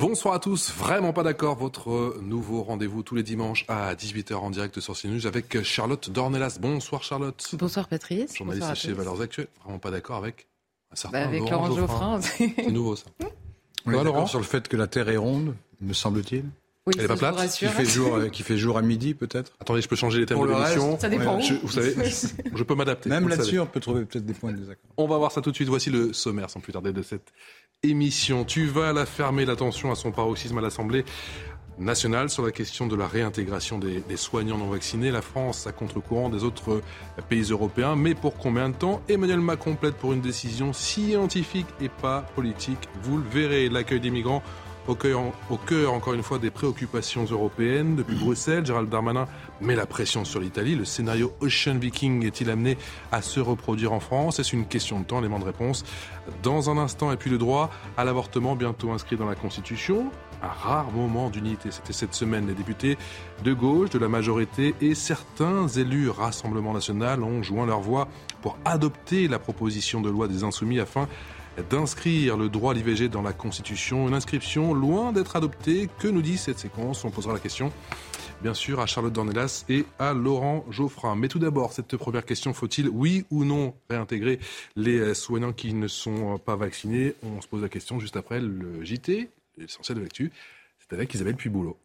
Bonsoir à tous, vraiment pas d'accord, votre nouveau rendez-vous tous les dimanches à 18h en direct sur CNews avec Charlotte Dornelas. Bonsoir Charlotte. Bonsoir Patrice. Journaliste chez Valeurs Actuelles, vraiment pas d'accord avec un certain bah avec Laurent, Geoffrin. C'est nouveau ça. On est Laurent sur le fait que la Terre est ronde, me semble-t-il. Oui, Elle est pas plate qui fait, jour, euh, qui fait jour à midi peut-être Attendez, je peux changer les thèmes de l'émission. Ça dépend. je, vous savez, je peux m'adapter. Même là-dessus, on peut trouver peut-être des points de désaccord. On va voir ça tout de suite. Voici le sommaire sans plus tarder de cette émission. Tu vas la fermer l'attention à son paroxysme à l'Assemblée nationale sur la question de la réintégration des, soignants non vaccinés. La France à contre-courant des autres pays européens. Mais pour combien de temps? Emmanuel Macron plaide pour une décision scientifique et pas politique. Vous le verrez, l'accueil des migrants au cœur, au cœur, encore une fois, des préoccupations européennes. Depuis Bruxelles, Gérald Darmanin met la pression sur l'Italie. Le scénario Ocean Viking est-il amené à se reproduire en France? C'est une question de temps, élément de réponse dans un instant. Et puis le droit à l'avortement, bientôt inscrit dans la Constitution. Un rare moment d'unité. C'était cette semaine. Les députés de gauche, de la majorité et certains élus Rassemblement national ont joint leur voix pour adopter la proposition de loi des Insoumis afin d'inscrire le droit à l'IVG dans la Constitution. Une inscription loin d'être adoptée. Que nous dit cette séquence? On posera la question, bien sûr, à Charlotte Dornelas et à Laurent Geoffrin. Mais tout d'abord, cette première question, faut-il, oui ou non, réintégrer les soignants qui ne sont pas vaccinés? On se pose la question juste après le JT, l'essentiel de l'actu. C'est avec Isabelle Puy-Boulot.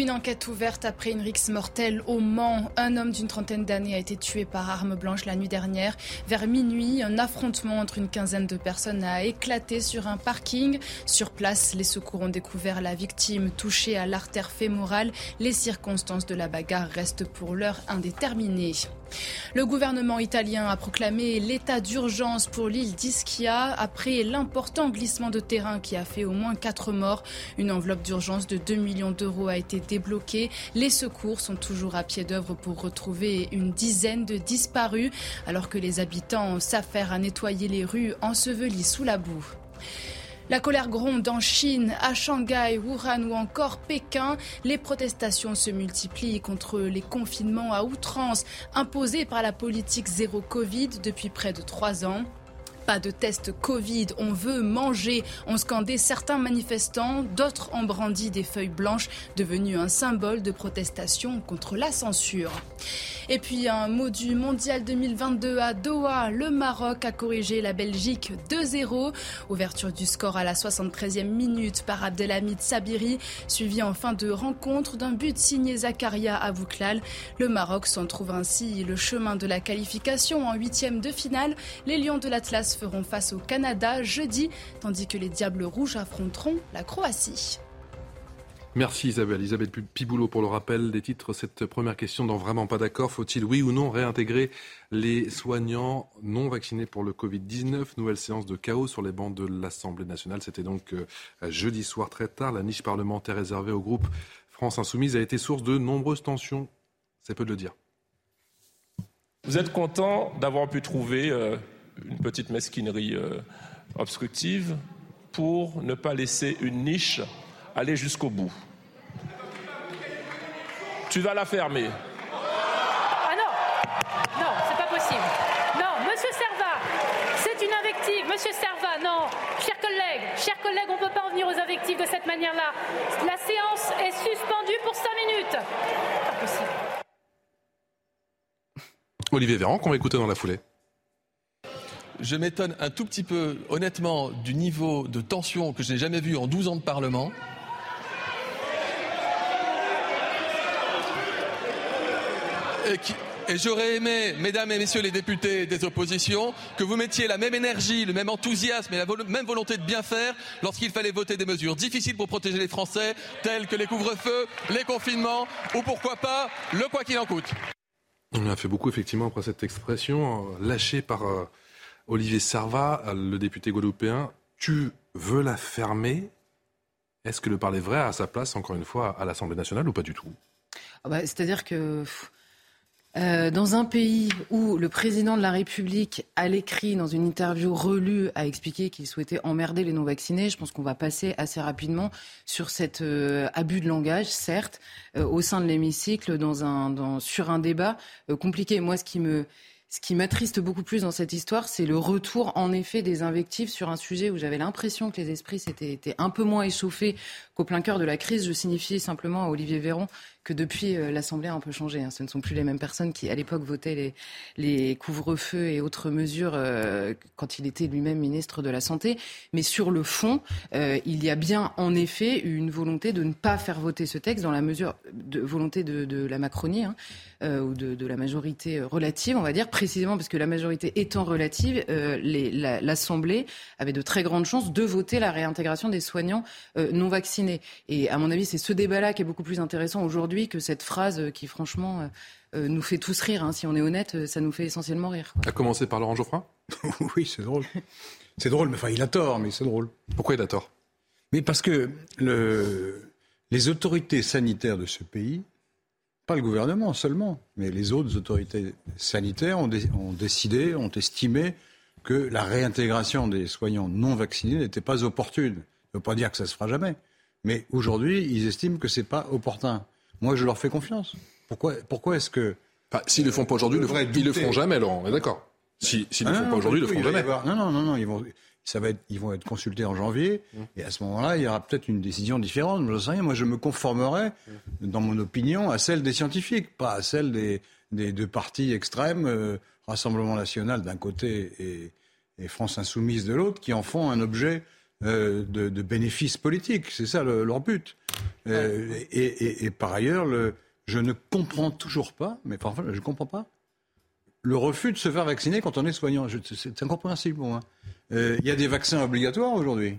Une enquête ouverte après une rixe mortelle au Mans. Un homme d'une trentaine d'années a été tué par arme blanche la nuit dernière. Vers minuit, un affrontement entre une quinzaine de personnes a éclaté sur un parking. Sur place, les secours ont découvert la victime touchée à l'artère fémorale. Les circonstances de la bagarre restent pour l'heure indéterminées. Le gouvernement italien a proclamé l'état d'urgence pour l'île d'Ischia après l'important glissement de terrain qui a fait au moins quatre morts. Une enveloppe d'urgence de 2 millions d'euros a été débloquée. Les secours sont toujours à pied d'œuvre pour retrouver une dizaine de disparus alors que les habitants s'affairent à nettoyer les rues ensevelies sous la boue. La colère gronde en Chine, à Shanghai, Wuhan ou encore Pékin. Les protestations se multiplient contre les confinements à outrance imposés par la politique zéro Covid depuis près de trois ans. De test Covid, on veut manger, ont scandé certains manifestants, d'autres ont brandi des feuilles blanches, devenues un symbole de protestation contre la censure. Et puis un mot du mondial 2022 à Doha, le Maroc a corrigé la Belgique 2-0. Ouverture du score à la 73e minute par Abdelhamid Sabiri, suivi en fin de rencontre d'un but signé Zakaria Abouklal. Le Maroc s'en trouve ainsi le chemin de la qualification en huitième de finale. Les Lions de l'Atlas feront face au Canada jeudi, tandis que les Diables Rouges affronteront la Croatie. Merci Isabelle. Isabelle Piboulot pour le rappel des titres. Cette première question dans Vraiment pas d'accord. Faut-il, oui ou non, réintégrer les soignants non vaccinés pour le Covid-19 Nouvelle séance de chaos sur les bancs de l'Assemblée nationale. C'était donc euh, jeudi soir très tard. La niche parlementaire réservée au groupe France Insoumise a été source de nombreuses tensions. C'est peu de le dire. Vous êtes content d'avoir pu trouver euh, une petite mesquinerie euh, obstructive pour ne pas laisser une niche aller jusqu'au bout. Tu vas la fermer. Ah non Non, c'est pas possible. Non, monsieur Serva, c'est une invective. Monsieur Serva, non. Chers collègues, chers collègues, on ne peut pas en venir aux invectives de cette manière-là. La séance est suspendue pour cinq minutes. Pas possible. Olivier Véran, qu'on va écouter dans la foulée je m'étonne un tout petit peu, honnêtement, du niveau de tension que je n'ai jamais vu en 12 ans de Parlement. Et, j'aurais aimé, mesdames et messieurs les députés des oppositions, que vous mettiez la même énergie, le même enthousiasme et la même volonté de bien faire lorsqu'il fallait voter des mesures difficiles pour protéger les Français, telles que les couvre-feux, les confinements ou pourquoi pas le quoi qu'il en coûte. On a fait beaucoup effectivement après cette expression, euh, lâchée par euh, Olivier Serva, le député guadeloupéen. Tu veux la fermer? Est-ce que le parler vrai a sa place, encore une fois, à l'Assemblée nationale ou pas du tout? Ah bah, C'est-à-dire que euh, dans un pays où le président de la République, à l'écrit, dans une interview relue, a expliqué qu'il souhaitait emmerder les non-vaccinés, je pense qu'on va passer assez rapidement sur cet euh, abus de langage, certes, euh, au sein de l'hémicycle, dans un, sur un débat compliqué. Moi, ce qui me Ce qui m'attriste beaucoup plus dans cette histoire, c'est le retour en effet des invectives sur un sujet où j'avais l'impression que les esprits s'étaient un peu moins échauffés qu'au plein cœur de la crise. Je signifie simplement à Olivier Véran que depuis, euh, l'Assemblée a un peu changé. Hein. Ce ne sont plus les mêmes personnes qui, à l'époque, votaient les, couvre-feux et autres mesures euh, quand il était lui-même ministre de la Santé. Mais sur le fond, euh, il y a bien, en effet, une volonté de ne pas faire voter ce texte dans la mesure de volonté de, la Macronie hein, ou de, la majorité relative, on va dire, précisément parce que la majorité étant relative, l'Assemblée avait de très grandes chances de voter la réintégration des soignants non vaccinés. Et à mon avis, c'est ce débat-là qui est beaucoup plus intéressant aujourd'hui que cette phrase qui, franchement, euh, euh, nous fait tous rire. Hein. Si on est honnête, euh, ça nous fait essentiellement rire. A commencer par Laurent Geoffrin Oui, c'est drôle. C'est drôle, mais enfin, il a tort, mais c'est drôle. Pourquoi il a tort? Mais parce que le... les autorités sanitaires de ce pays, pas le gouvernement seulement, mais les autres autorités sanitaires ont, ont décidé, ont estimé que la réintégration des soignants non vaccinés n'était pas opportune. Ça ne veut pas dire que ça se fera jamais. Mais aujourd'hui, ils estiment que ce n'est pas opportun. Moi, je leur fais confiance. Pourquoi, pourquoi est-ce que. S'ils ne le font pas aujourd'hui, ils ne le feront jamais, Laurent. On est d'accord. S'ils ne le font pas aujourd'hui, ils le feront jamais. Non, non, non, non. Ils vont, ça va être, ils vont être consultés en janvier. Mmh. Et à ce moment-là, il y aura peut-être une décision différente. Je ne sais rien. Moi, je me conformerai, dans mon opinion, à celle des scientifiques, pas à celle des, des deux partis extrêmes, euh, Rassemblement national d'un côté et, et France insoumise de l'autre, qui en font un objet euh, de, de, bénéfices politiques. C'est ça leur but. Euh, et, par ailleurs, le, je ne comprends toujours pas, mais enfin, je ne comprends pas, le refus de se faire vacciner quand on est soignant. C'est incompréhensible pour moi. Euh, il y a des vaccins obligatoires aujourd'hui.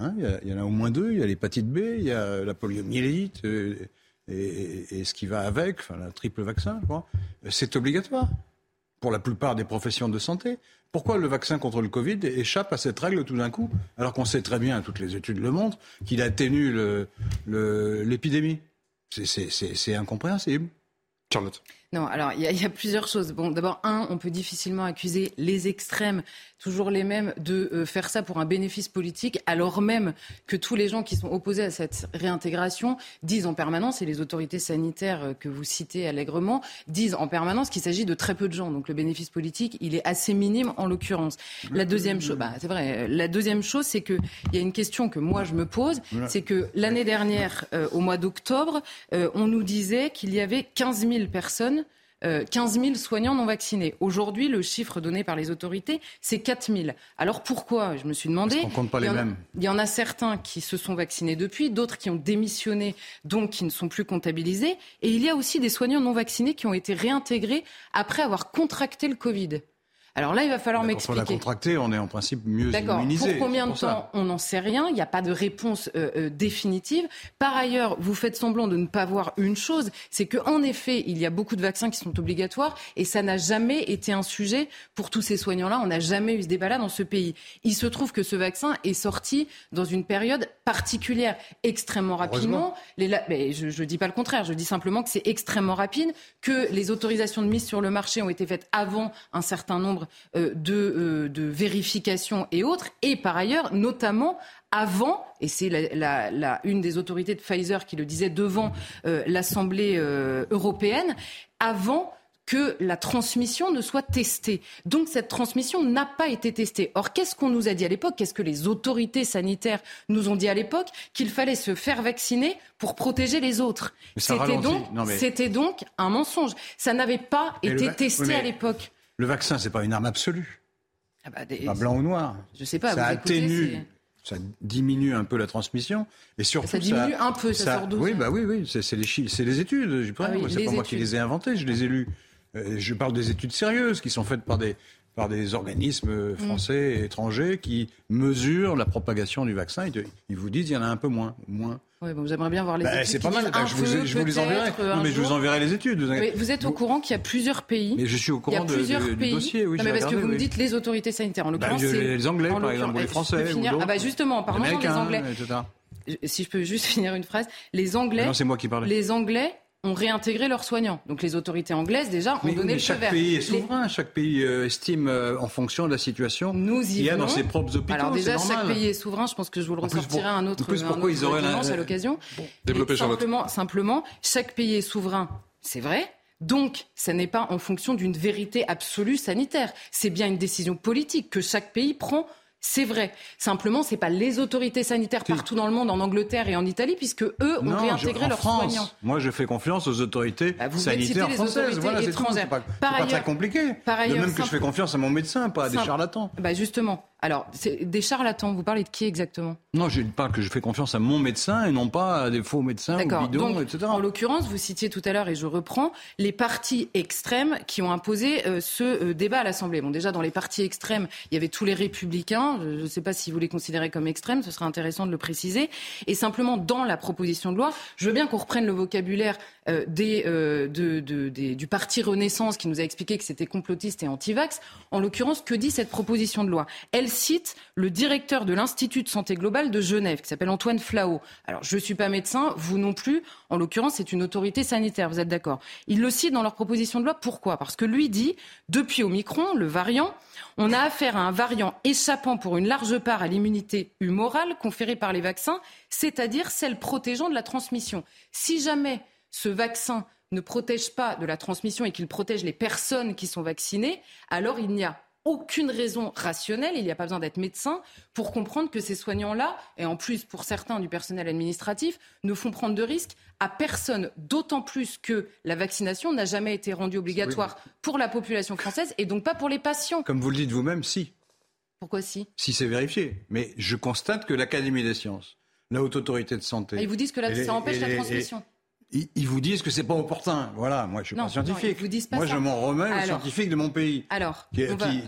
Hein, il y, en a au moins deux. Il y a l'hépatite B, il y a la poliomyélite et, et, ce qui va avec, enfin, la triple vaccin, C'est obligatoire pour la plupart des professions de santé. Pourquoi le vaccin contre le Covid échappe à cette règle tout d'un coup, alors qu'on sait très bien, toutes les études le montrent, qu'il atténue l'épidémie? C'est incompréhensible. Charlotte. Non, alors il y, a plusieurs choses. Bon, d'abord, un, on peut difficilement accuser les extrêmes, toujours les mêmes, de euh, faire ça pour un bénéfice politique, alors même que tous les gens qui sont opposés à cette réintégration disent en permanence, et les autorités sanitaires euh, que vous citez allègrement disent en permanence qu'il s'agit de très peu de gens. Donc le bénéfice politique, il est assez minime en l'occurrence. La deuxième chose, bah, c'est vrai. La deuxième chose, c'est que il y a une question que moi je me pose, c'est que l'année dernière, euh, au mois d'octobre, on nous disait qu'il y avait 15 000 personnes 15 euh, 000 soignants non vaccinés. Aujourd'hui, le chiffre donné par les autorités, c'est 4 000. Alors pourquoi? Je me suis demandé. On compte pas les mêmes. Il y en a certains qui se sont vaccinés depuis, d'autres qui ont démissionné, donc qui ne sont plus comptabilisés. Et il y a aussi des soignants non vaccinés qui ont été réintégrés après avoir contracté le Covid. Alors là, il va falloir m'expliquer. Quand on a contracté, on est en principe mieux immunisé. Pour combien de temps On n'en sait rien. Il n'y a pas de réponse euh, euh, définitive. Par ailleurs, vous faites semblant de ne pas voir une chose, c'est qu'en effet, il y a beaucoup de vaccins qui sont obligatoires et ça n'a jamais été un sujet pour tous ces soignants-là. On n'a jamais eu ce débat-là dans ce pays. Il se trouve que ce vaccin est sorti dans une période particulière, extrêmement rapidement. Les Mais je ne dis pas le contraire. Je dis simplement que c'est extrêmement rapide, que les autorisations de mise sur le marché ont été faites avant un certain nombre euh, euh, de, vérification et autres, et par ailleurs, notamment avant, et c'est la, une des autorités de Pfizer qui le disait devant euh, l'Assemblée européenne, avant que la transmission ne soit testée. Donc cette transmission n'a pas été testée. Or, qu'est-ce qu'on nous a dit à l'époque? Qu'est-ce que les autorités sanitaires nous ont dit à l'époque? Qu'il fallait se faire vacciner pour protéger les autres. C'était donc, donc, un mensonge. Ça n'avait pas été testé à l'époque. Le vaccin, c'est pas une arme absolue. Ah bah, pas blanc ou noir. Je sais pas. Ça atténue, ça diminue un peu la transmission et surtout ça diminue un peu. Ça, sort Oui, bah oui, oui, c'est les, c'est les études. Je ah c'est pas moi qui les ai inventées, je les ai lues. Euh, je parle des études sérieuses qui sont faites par des par des organismes français et étrangers qui mesurent la propagation du vaccin. Ils vous disent qu'il y en a un peu moins, moins. Oui, bon, j'aimerais bien voir les bah, études. C'est pas mal, je, vous, je vous, les enverrai. Non, mais je vous enverrai les études. Vous, vous êtes au courant qu'il y a plusieurs pays. Mais je suis au courant de, de, du dossier, oui. Non, mais parce que vous me dites les autorités sanitaires. En bah, l'occurrence, bah, les Anglais, par exemple, les Français. Ou ah bah justement, parlons des Anglais. Si je peux juste finir une phrase. Les Anglais. Non, c'est moi qui parle. Les Anglais ont réintégré leurs soignants. Donc les autorités anglaises déjà ont donné le feu vert. Chaque pays est souverain, chaque pays euh, estime euh, en fonction de la situation qu'il y a dans ses propres hôpitaux. Alors déjà chaque pays est souverain, je pense que je vous le ressortirai un autre, plus, pourquoi ils auraient à l'occasion. Développer simplement, simplement, chaque pays est souverain, c'est vrai. Donc, ça n'est pas en fonction d'une vérité absolue sanitaire. C'est bien une décision politique que chaque pays prend c'est vrai. Simplement, c'est pas les autorités sanitaires partout dans le monde, en Angleterre et en Italie, puisque eux ont réintégré leurs soignants. Moi, je fais confiance aux autorités bah, sanitaires françaises. voilà, c'est pas, pas, très compliqué. Par ailleurs, de même que je fais confiance à mon médecin, pas à des charlatans. Bah justement, alors, des charlatans, vous parlez de qui exactement? Non, je parle que je fais confiance à mon médecin et non pas à des faux médecins ou bidons, etc. En l'occurrence, vous citiez tout à l'heure, et je reprends, les partis extrêmes qui ont imposé euh, ce euh, débat à l'Assemblée. Bon, déjà, dans les partis extrêmes, il y avait tous les républicains. Je ne sais pas si vous les considérez comme extrêmes, ce serait intéressant de le préciser. Et simplement, dans la proposition de loi, je veux bien qu'on reprenne le vocabulaire euh, des, de, des, du parti Renaissance qui nous a expliqué que c'était complotiste et anti-vax. En l'occurrence, que dit cette proposition de loi? Elle cite le directeur de l'Institut de santé globale de Genève, qui s'appelle Antoine Flao. Alors, je ne suis pas médecin, vous non plus. En l'occurrence, c'est une autorité sanitaire, vous êtes d'accord? Il le cite dans leur proposition de loi. Pourquoi? Parce que lui dit, depuis Omicron, le variant, on a affaire à un variant échappant pour une large part à l'immunité humorale conférée par les vaccins, c'est-à-dire celle protégeant de la transmission. Si jamais ce vaccin ne protège pas de la transmission et qu'il protège les personnes qui sont vaccinées, alors il n'y a aucune raison rationnelle, il n'y a pas besoin d'être médecin pour comprendre que ces soignants-là, et en plus pour certains du personnel administratif, ne font prendre de risques à personne, d'autant plus que la vaccination n'a jamais été rendue obligatoire pour la population française et donc pas pour les patients. Comme vous le dites vous-même, si. Pourquoi si? Si c'est vérifié. Mais je constate que l'Académie des sciences, la haute autorité de santé. Et ils vous disent que ça empêche la transmission ils vous disent que c'est pas opportun. Voilà, moi je suis pas scientifique. vous disent pas moi je m'en remets aux scientifiques de mon pays. Alors,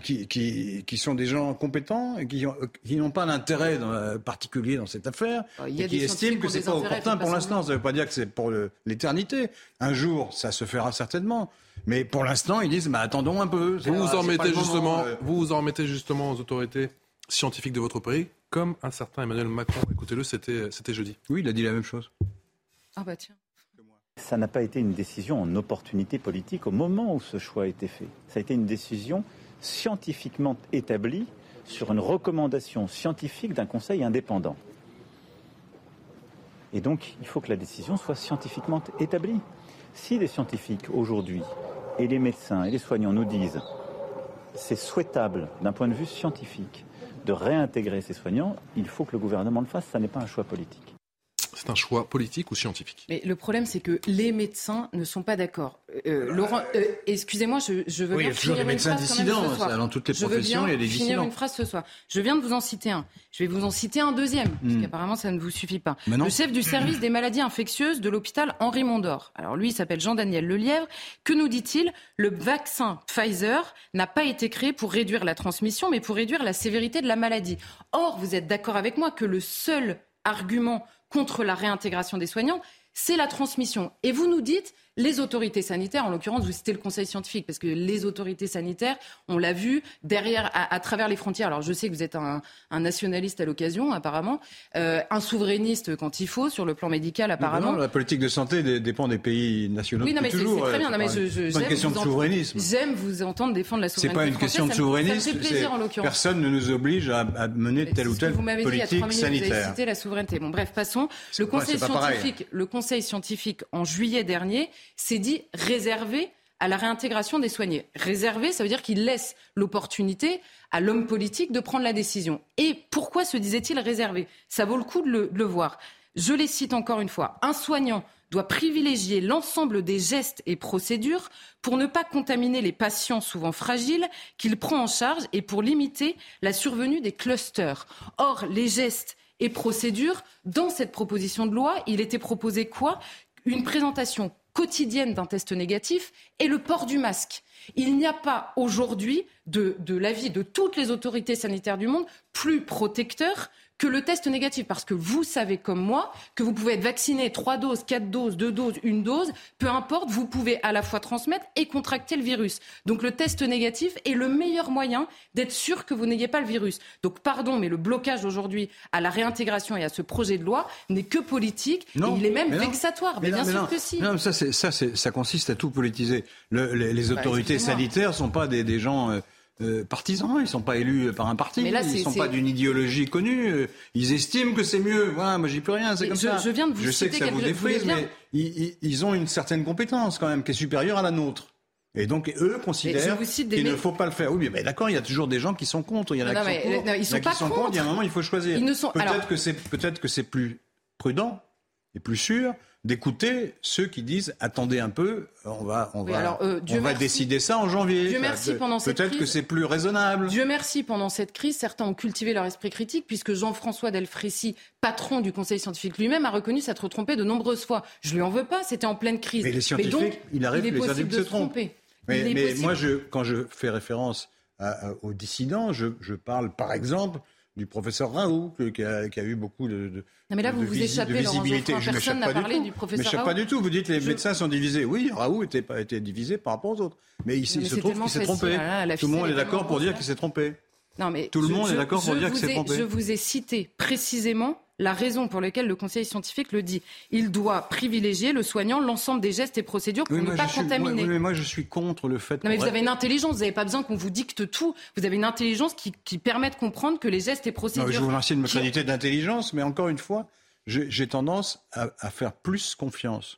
qui, qui, qui, sont des gens compétents et qui, n'ont pas d'intérêt particulier dans cette affaire et qui estiment que c'est pas opportun pour l'instant. Ça ne veut pas dire que c'est pour l'éternité. Un jour, ça se fera certainement. Mais pour l'instant, ils disent, bah, attendons un peu. Vous vous en mettez justement, euh. vous vous en mettez justement aux autorités scientifiques de votre pays, comme un certain Emmanuel Macron. Écoutez-le, c'était, c'était jeudi. Oui, il a dit la même chose. Ah bah tiens. Ça n'a pas été une décision en opportunité politique au moment où ce choix a été fait. Ça a été une décision scientifiquement établie sur une recommandation scientifique d'un conseil indépendant. Et donc, il faut que la décision soit scientifiquement établie. Si les scientifiques aujourd'hui, et les médecins et les soignants nous disent c'est souhaitable d'un point de vue scientifique de réintégrer ces soignants, il faut que le gouvernement le fasse, ça n'est pas un choix politique c'est un choix politique ou scientifique Mais le problème, c'est que les médecins ne sont pas d'accord. Euh, Laurent, euh, excusez-moi, je, je, veux oui, bien finir une phrase dissidents, ce soir. Dans toutes les professions, il y a des finir une phrase ce soir. Je viens de vous en citer un. Je vais vous en citer un deuxième, hmm. parce qu'apparemment ça ne vous suffit pas. Le chef du service des maladies infectieuses de l'hôpital Henri Mondor. Alors lui, il s'appelle Jean-Daniel Lelièvre. Que nous dit-il? Le vaccin Pfizer n'a pas été créé pour réduire la transmission, mais pour réduire la sévérité de la maladie. Or, vous êtes d'accord avec moi que le seul argument contre la réintégration des soignants, c'est la transmission. Et vous nous dites, les autorités sanitaires, en l'occurrence, vous citez le Conseil scientifique, parce que les autorités sanitaires, on l'a vu, derrière, à, travers les frontières. Alors, je sais que vous êtes un, nationaliste à l'occasion, apparemment, euh, un souverainiste quand il faut, sur le plan médical, apparemment. Non, la politique de santé dépend des pays nationaux. Oui, non, mais c'est très bien. Non, mais je, je, une question de souverainisme. J'aime vous entendre défendre la souveraineté. C'est pas une question de souverainisme. Ça plaisir, en l'occurrence. Personne ne nous oblige à, mener telle ou telle politique sanitaire. Vous avez cité la souveraineté. Bon, bref, passons. Le Conseil scientifique, le Conseil scientifique, en juillet dernier, s'est dit réservé à la réintégration des soignés. Réservé, ça veut dire qu'il laisse l'opportunité à l'homme politique de prendre la décision. Et pourquoi se disait-il réservé? Ça vaut le coup de le, de le voir. Je les cite encore une fois. Un soignant doit privilégier l'ensemble des gestes et procédures pour ne pas contaminer les patients souvent fragiles qu'il prend en charge et pour limiter la survenue des clusters. Or, les gestes et procédures, dans cette proposition de loi, il était proposé quoi? Une présentation quotidienne d'un test négatif et le port du masque. Il n'y a pas aujourd'hui, de, de l'avis de toutes les autorités sanitaires du monde, plus protecteur que le test négatif. Parce que vous savez comme moi que vous pouvez être vacciné trois doses, quatre doses, deux doses, une dose, peu importe, vous pouvez à la fois transmettre et contracter le virus. Donc le test négatif est le meilleur moyen d'être sûr que vous n'ayez pas le virus. Donc pardon, mais le blocage aujourd'hui à la réintégration et à ce projet de loi n'est que politique. Non, et il est même vexatoire. Mais, bien sûr que si. Non, ça, ça, ça consiste à tout politiser. Le, les, les, bah, autorités sanitaires ne sont pas des, des gens. Euh, euh, partisans, ils sont pas élus par un parti, là, ils c'est- sont pas d'une idéologie connue. Ils estiment que c'est mieux. Voilà, moi j'y peux rien, c'est comme je- ça. je viens de vous Je sais que ça vous défrise, mais ils, ils- ils ont une certaine compétence quand même qui est supérieure à la nôtre. Et donc eux considèrent qu'il ne faut pas le faire. Oui, mais d'accord, il y a toujours des gens qui sont contre. Il y en a Non, qui sont contre. non, ils il y en sont a qui sont contre. Il y a un moment, il faut choisir. Ne sont- Peut-être alors- que c'est peut-être que c'est plus prudent et plus sûr d'écouter ceux qui disent attendez un peu, on va on Oui, va alors, euh, on va décider ça en janvier. Dieu merci, pendant cette Peut-être que c'est plus raisonnable. Dieu merci, pendant cette crise, certains ont cultivé leur esprit critique, puisque Jean-François Delfrécy, patron du Conseil scientifique lui-même, a reconnu s'être trompé de nombreuses fois. Je lui en veux pas, c'était en pleine crise. Mais les scientifiques, donc, il arrive est que les possible scientifiques de se trompent. tromper. Mais, Il moi, je, quand je fais référence à- à- aux dissidents, je, je parle par exemple du professeur Raoult, qui a, qui a eu beaucoup de, de Non, mais là, de vous vous visi- échappez, de Laurent visibilité. Geoffrin. Je Personne m'échappe n'a pas parlé du Je professeur m'échappe pas Raoult. du tout. Vous dites les Je- médecins sont divisés. Oui, Raoult était, pas, était divisé par rapport aux autres. Mais il, Mais il se trouve tellement qu'il s'est trompé. Tout le monde est d'accord pour dire qu'il s'est trompé. Non, mais Tout le je- monde est d'accord pour dire que c'est trompé. Je vous ai cité précisément la raison pour laquelle le Conseil scientifique le dit. Il doit privilégier le soignant l'ensemble des gestes et procédures pour Oui, ne pas suis, contaminer. oui, mais moi, je suis contre le fait Non, mais vous avez une intelligence, vous n'avez pas besoin qu'on vous dicte tout. Vous avez une intelligence qui, qui permet de comprendre que les gestes et procédures. je vous remercie de me qui- créditer d'intelligence, mais encore une fois, j'ai tendance à, à faire plus confiance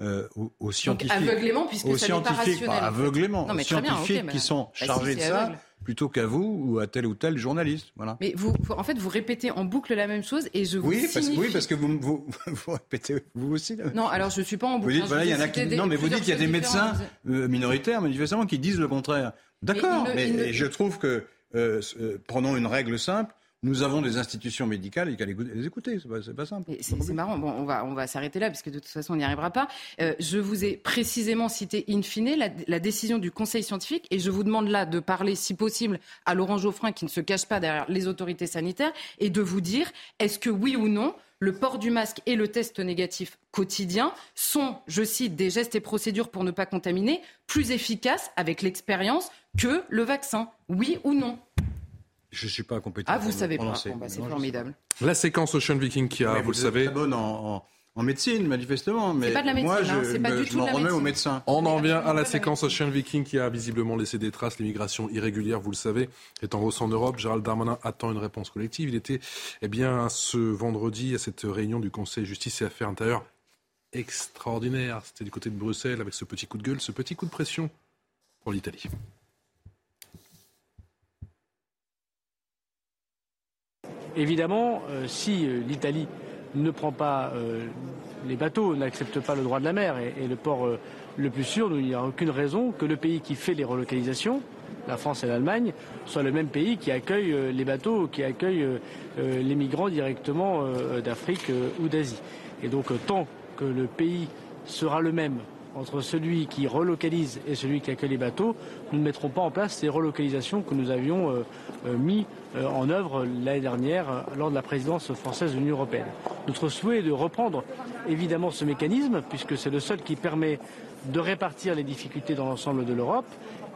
euh, aux, aux Donc scientifiques. aveuglément, puisque aux ça pas scientifiques, rationnel. pas aveuglément, Non, mais aux bien, scientifiques mais- qui sont Bah, si, chargés de ça, aveugle. plutôt qu'à vous ou à tel ou tel journaliste. Voilà. Mais vous, vous- en fait, vous répétez en boucle la même chose et je vous Oui, parce, oui, parce que vous, vous, vous répétez vous aussi. Non, alors je ne suis pas en Vous boucle. dites, hein, voilà, vous y en a cité qui. des- Non, mais vous dites plusieurs qu'il y a des médecins euh, minoritaires, manifestement, qui disent le contraire. D'accord, mais, je trouve que, euh, euh, prenons une règle simple, nous avons des institutions médicales et qu'à les écouter, c'est pas, pas simple. C'est marrant. Bon, on va, on va s'arrêter là, parce que de toute façon, on n'y arrivera pas. Euh, je vous ai précisément cité in fine la, la décision du Conseil scientifique, et je vous demande là de parler, si possible, à Laurent Geoffrin, qui ne se cache pas derrière les autorités sanitaires, et de vous dire, est-ce que oui ou non, le port du masque et le test négatif quotidien sont, je cite, des gestes et procédures pour ne pas contaminer, plus efficaces avec l'expérience que le vaccin? Oui ou non? Je ne suis pas compétent. Ah, vous savez pas. Bon, bah, c'est formidable. La séquence Ocean Viking qui a, vous le savez, très bonne en, en- en médecine, manifestement. Mais pas de la moi, médecine, je, hein, me- du je tout m'en remets aux médecins. On en vient à la séquence. Ocean Viking qui a visiblement laissé des traces. L'immigration irrégulière, vous le savez, est en hausse en Europe. Gérald Darmanin attend une réponse collective. Il était, eh bien, ce vendredi à cette réunion du Conseil Justice et Affaires intérieures extraordinaire. C'était du côté de Bruxelles avec ce petit coup de gueule, ce petit coup de pression pour l'Italie. Évidemment, euh, si euh, l'Italie ne prend pas euh, les bateaux, n'accepte pas le droit de la mer et, le port le plus sûr, il n'y a aucune raison que le pays qui fait les relocalisations, la France et l'Allemagne, soit le même pays qui accueille les bateaux, qui accueille les migrants directement d'Afrique ou d'Asie. Et donc, tant que le pays sera le même entre celui qui relocalise et celui qui accueille les bateaux, nous ne mettrons pas en place ces relocalisations que nous avions euh, euh, mis euh, en œuvre l'année dernière euh, lors de la présidence française de l'Union européenne. Notre souhait est de reprendre évidemment ce mécanisme, puisque c'est le seul qui permet de répartir les difficultés dans l'ensemble de l'Europe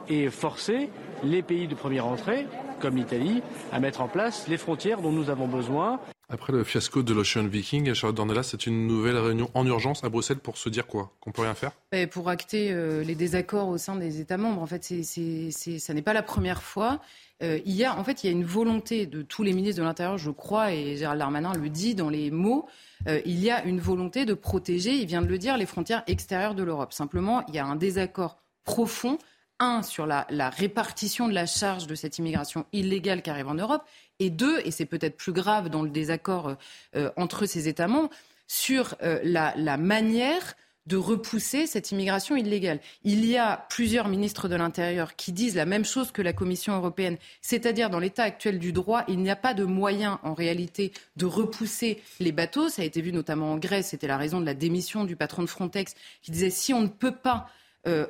et forcer les pays de première entrée, comme l'Italie, à mettre en place les frontières dont nous avons besoin. Après le fiasco de l'Ocean Viking, Charlotte Dornelas, c'est une nouvelle réunion en urgence à Bruxelles pour se dire quoi? Qu'on peut rien faire? Et pour acter euh, les désaccords au sein des États membres. En fait, c'est, ça n'est pas la première fois. Euh, il y a, en fait, il y a une volonté de tous les ministres de l'Intérieur, je crois, et Gérald Darmanin le dit dans les mots. euh, il y a une volonté de protéger, il vient de le dire, les frontières extérieures de l'Europe. Simplement, il y a un désaccord profond. Un, sur la répartition de la charge de cette immigration illégale qui arrive en Europe. Et deux, et c'est peut-être plus grave dans le désaccord euh, euh, entre ces États membres, sur euh, la, manière de repousser cette immigration illégale. Il y a plusieurs ministres de l'Intérieur qui disent la même chose que la Commission européenne, c'est-à-dire dans l'état actuel du droit, il n'y a pas de moyen en réalité de repousser les bateaux. Ça a été vu notamment en Grèce, c'était la raison de la démission du patron de Frontex qui disait si on ne peut pas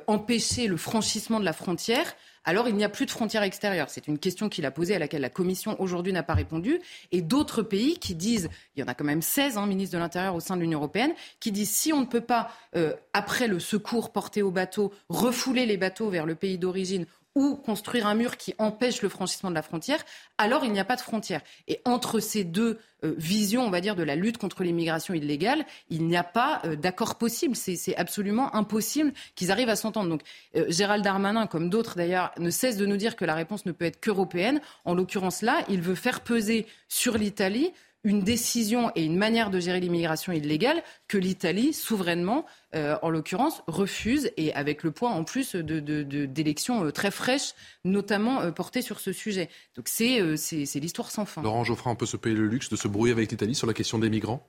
empêcher le franchissement de la frontière, alors il n'y a plus de frontières extérieures. C'est une question qu'il a posée à laquelle la Commission aujourd'hui n'a pas répondu. Et d'autres pays qui disent, il y en a quand même 16 hein, ministres de l'Intérieur au sein de l'Union européenne, qui disent si on ne peut pas, euh, après le secours porté aux bateaux, refouler les bateaux vers le pays d'origine ou construire un mur qui empêche le franchissement de la frontière, alors il n'y a pas de frontière. Et entre ces deux euh, visions, on va dire, de la lutte contre l'immigration illégale, il n'y a pas euh, d'accord possible. C'est absolument impossible qu'ils arrivent à s'entendre. Donc euh, Gérald Darmanin, comme d'autres d'ailleurs, ne cesse de nous dire que la réponse ne peut être qu'européenne. En l'occurrence là, il veut faire peser sur l'Italie une décision et une manière de gérer l'immigration illégale que l'Italie, souverainement, euh, en l'occurrence, refuse, et avec le poids en plus d'élections de, de, très fraîches, notamment euh, portées sur ce sujet. Donc euh, c'est l'histoire sans fin. Laurent Geoffrin, on peut se payer le luxe de se brouiller avec l'Italie sur la question des migrants?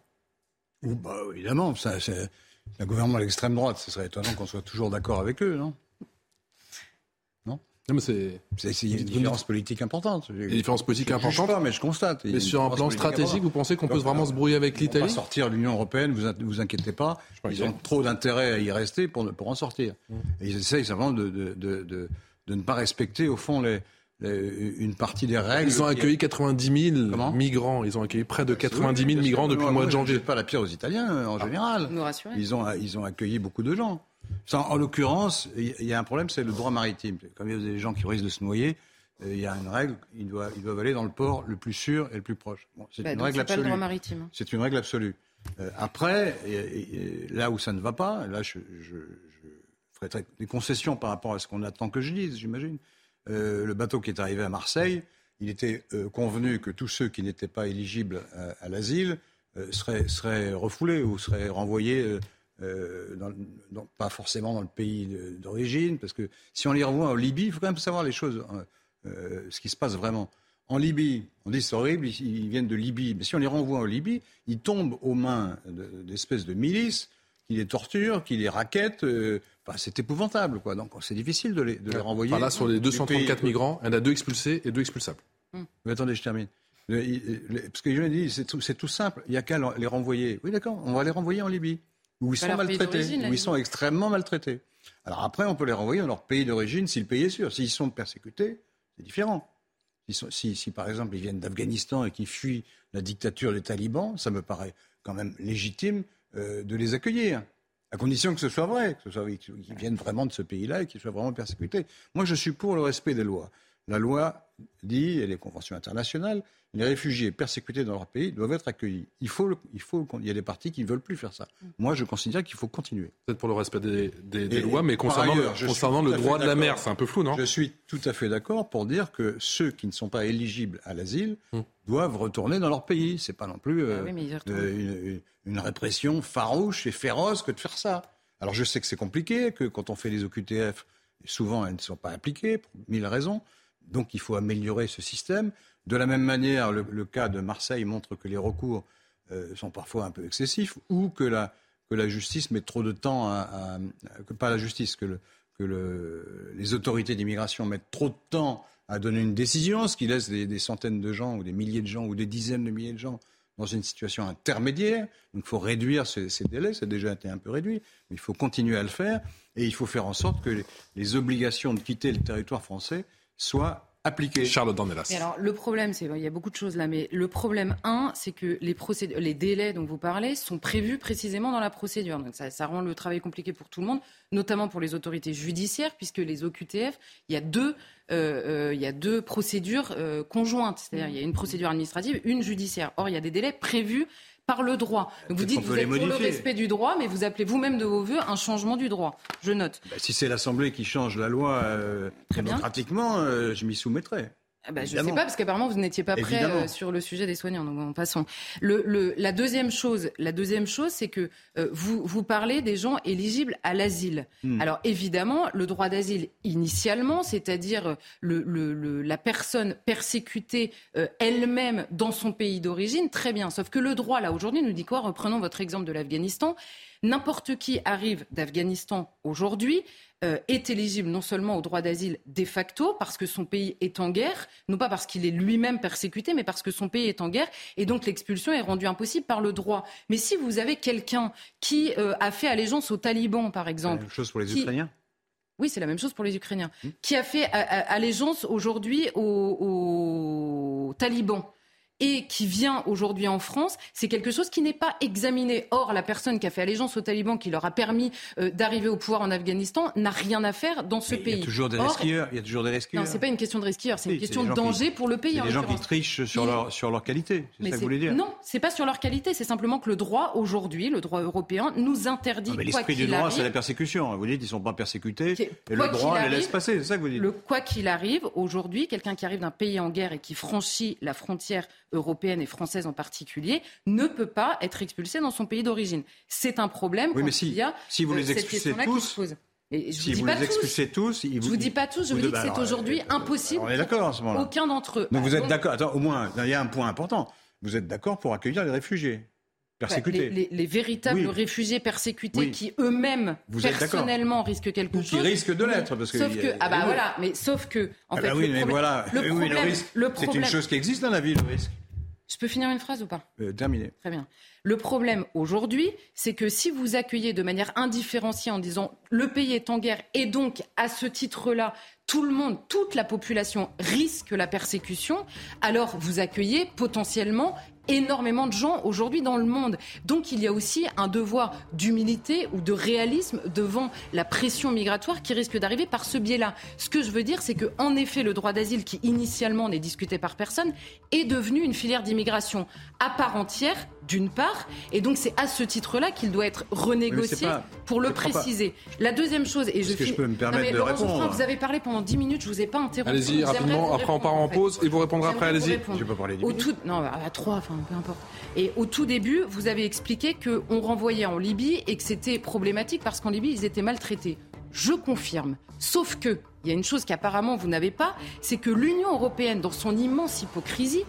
Bah, Évidemment, ça, c'est un gouvernement à l'extrême droite. Ce serait étonnant qu'on soit toujours d'accord avec eux, non? Non, mais c'est. C'est une différence politique importante. Une différence politique importante. Pas, mais je constate. Mais sur un plan stratégique, vous pensez qu'on peut vraiment se brouiller avec l'Italie sortir de l'Union européenne, vous vous inquiétez pas. Ils ont trop d'intérêt à y rester pour, pour en sortir. Mmh. Et ils essayent simplement de, de, de, de ne pas respecter, au fond, les, une partie des règles. Ils ont accueilli 90 000 migrants. Ils ont accueilli près de 90 000 migrants depuis le mois de janvier. pas la pierre aux Italiens en ah. général. Ils ont, ils ont accueilli beaucoup de gens. En l'occurrence, il y a un problème, c'est le droit maritime. Comme il y a des gens qui risquent de se noyer, euh, il y a une règle, ils doivent, ils doivent aller dans le port le plus sûr et le plus proche. c'est bah, une règle absolue. C'est une règle absolue. Euh, après, là où ça ne va pas, là je, je, ferai des concessions par rapport à ce qu'on attend que je dise, j'imagine. Euh, le bateau qui est arrivé à Marseille, il était convenu que tous ceux qui n'étaient pas éligibles à, l'asile seraient, seraient, refoulés ou seraient renvoyés euh, dans, pas forcément dans le pays d'origine, parce que si on les renvoie en Libye, il faut quand même savoir les choses, hein, euh, ce qui se passe vraiment. En Libye, on dit c'est horrible, ils, viennent de Libye, mais si on les renvoie en Libye, ils tombent aux mains d'espèces de, milices qui les torturent, qui les raquettent. Euh, c'est épouvantable, quoi. Donc c'est difficile de les, de les renvoyer. Enfin, là, sur les 234 migrants, il y en a deux expulsés et deux expulsables. Mais attendez, je termine. parce que je dit, c'est tout, tout, simple. Il n'y a qu'à les renvoyer. Oui, d'accord, on va les renvoyer en Libye où ils sont maltraités, où ils sont extrêmement maltraités. Alors après, on peut les renvoyer dans leur pays d'origine si le pays est sûr. S'ils sont persécutés, c'est différent. Si, si, par exemple ils viennent d'Afghanistan et qu'ils fuient la dictature des talibans, ça me paraît quand même légitime euh, de les accueillir, à condition que ce soit vrai, que ce soit, qu'ils viennent vraiment de ce pays-là et qu'ils soient vraiment persécutés. Moi, je suis pour le respect des lois. La loi dit, et les conventions internationales, les réfugiés persécutés dans leur pays doivent être accueillis. Il faut, il faut, il y a des partis qui ne veulent plus faire ça. Moi, je considère qu'il faut continuer. Peut-être pour le respect des, lois, mais concernant, concernant le droit de la mer, c'est un peu flou, non? Je suis tout à fait d'accord pour dire que ceux qui ne sont pas éligibles à l'asile hum. doivent retourner dans leur pays. C'est pas non plus euh, ah une, une, répression farouche et féroce que de faire ça. Alors je sais que c'est compliqué, que quand on fait les OQTF, souvent elles ne sont pas appliquées pour mille raisons. Donc il faut améliorer ce système. De la même manière, le, cas de Marseille montre que les recours euh, sont parfois un peu excessifs ou que la, que la justice met trop de temps à, que pas la justice, que, le, que le, les autorités d'immigration mettent trop de temps à donner une décision, ce qui laisse des, centaines de gens ou des milliers de gens ou des dizaines de milliers de gens dans une situation intermédiaire. Donc il faut réduire ces, délais, ça a déjà été un peu réduit, mais il faut continuer à le faire et il faut faire en sorte que les obligations de quitter le territoire français soit appliqué. Charlotte Dornelas. alors, le problème, c'est il y a beaucoup de choses là, mais le problème, un, c'est que les, les délais dont vous parlez sont prévus précisément dans la procédure. Donc, ça, ça, rend le travail compliqué pour tout le monde, notamment pour les autorités judiciaires, puisque les OQTF, il y a deux, euh, euh, il y a deux procédures euh, conjointes. C'est-à-dire, il y a une procédure administrative, une judiciaire. Or, il y a des délais prévus par le droit. vous dites que vous êtes pour le respect du droit, mais vous appelez vous-même de vos voeux un changement du droit. Je note. Bah, si c'est l'Assemblée qui change la loi euh, démocratiquement, euh, je m'y soumettrai. Ah bah, je ne sais pas, parce qu'apparemment, vous n'étiez pas prêt euh, sur le sujet des soignants. Donc, passons. Le, la deuxième chose, la deuxième chose, c'est que euh, vous, vous parlez des gens éligibles à l'asile. Hmm. Alors, évidemment, le droit d'asile, initialement, c'est-à-dire le, la personne persécutée euh, elle-même dans son pays d'origine, très bien. Sauf que le droit, là, aujourd'hui, nous dit quoi? Reprenons votre exemple de l'Afghanistan. N'importe qui arrive d'Afghanistan aujourd'hui euh, est éligible non seulement au droit d'asile de facto, parce que son pays est en guerre, non pas parce qu'il est lui-même persécuté, mais parce que son pays est en guerre, et donc l'expulsion est rendue impossible par le droit. Mais si vous avez quelqu'un qui euh, a fait allégeance aux talibans, par exemple... La même chose pour les Ukrainiens? Oui, c'est la même chose pour les Ukrainiens. Mmh. Qui a fait allégeance aujourd'hui aux talibans et qui vient aujourd'hui en France, c'est quelque chose qui n'est pas examiné. Or, la personne qui a fait allégeance aux talibans, qui leur a permis euh, d'arriver au pouvoir en Afghanistan, n'a rien à faire dans ce pays. Il y a toujours des Or, resquilleurs. Il y a toujours des. Non, c'est pas une question de risqueurs, c'est une question de qui- danger pour le pays. Il y a des gens qui trichent sur Il- leur, sur leur qualité. C'est ça que vous voulez dire Non, c'est pas sur leur qualité, c'est simplement que le droit aujourd'hui, le droit européen, nous interdit Non, mais l'esprit du droit, c'est la persécution. Vous dites ne sont pas persécutés et le droit les laisse passer. C'est ça que vous dites. Le quoi qu'il arrive, aujourd'hui, quelqu'un qui arrive d'un pays en guerre et qui franchit la frontière européenne et française en particulier ne peut pas être expulsé dans son pays d'origine. C'est un problème Oui, quand mais si- il y a si vous les cette expulsez question-là qui tous, se pose. Et je si vous dis vous pas les tous. expulsez tous, Je vous dis pas tous, je vous dis que bah c'est aujourd'hui euh, impossible. On est d'accord à ce moment-là. Aucun d'entre eux. Donc vous êtes d'accord Attends, au moins, il y a un point important. Vous êtes d'accord pour accueillir les réfugiés Persécutés les, les- les véritables Oui. réfugiés persécutés Oui. qui eux-mêmes Vous personnellement risquent quelque Ou chose. qui risquent de l'être, parce que sauf que a- ah bah oui. voilà, mais sauf que en Ah fait bah oui, le mais problème, voilà. le problème, risque, c'est une chose qui existe dans la vie, le risque. Je peux finir une phrase ou pas? Euh, terminé. Très bien. Le problème aujourd'hui, c'est que si vous accueillez de manière indifférenciée en disant le pays est en guerre et donc à ce titre-là, tout le monde, toute la population risque la persécution, alors vous accueillez potentiellement énormément de gens aujourd'hui dans le monde. Donc il y a aussi un devoir d'humilité ou de réalisme devant la pression migratoire qui risque d'arriver par ce biais-là. Ce que je veux dire, c'est que en effet, le droit d'asile, qui initialement n'est discuté par personne, est devenu une filière d'immigration à part entière, d'une part, et donc c'est à ce titre-là qu'il doit être renégocié pas- pour le préciser. La deuxième chose, et je Est-ce que je peux me permettre Non, mais de Laurent répondre Geoffrin, vous avez parlé pendant 10 minutes, je vous ai pas interrompu. Allez-y, rapidement. Après, on part en fait. pause et vous répondrez après. Allez-y. Je peux parler dix Au minutes. tout, non, à 3, enfin, peu importe. Et au tout début, vous avez expliqué qu'on renvoyait en Libye et que c'était problématique parce qu'en Libye, ils étaient maltraités. Je confirme. Sauf que, il y a une chose qu'apparemment vous n'avez pas, c'est que l'Union européenne, dans son immense hypocrisie,